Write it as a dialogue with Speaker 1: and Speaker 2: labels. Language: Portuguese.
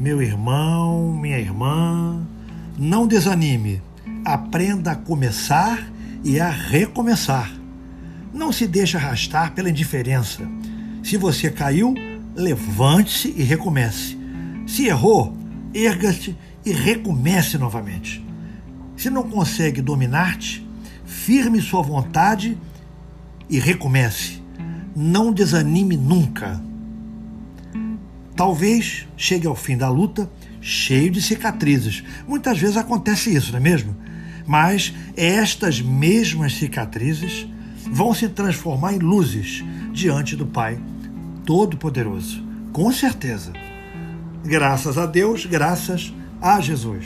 Speaker 1: Meu irmão, minha irmã, não desanime. Aprenda a começar e a recomeçar. Não se deixe arrastar pela indiferença. Se você caiu, levante-se e recomece. Se errou, erga-se e recomece novamente. Se não consegue dominar-te, firme sua vontade e recomece. Não desanime nunca. Talvez chegue ao fim da luta cheio de cicatrizes. Muitas vezes acontece isso, não é mesmo? Mas estas mesmas cicatrizes vão se transformar em luzes diante do Pai Todo-Poderoso. Com certeza. Graças a Deus, graças a Jesus.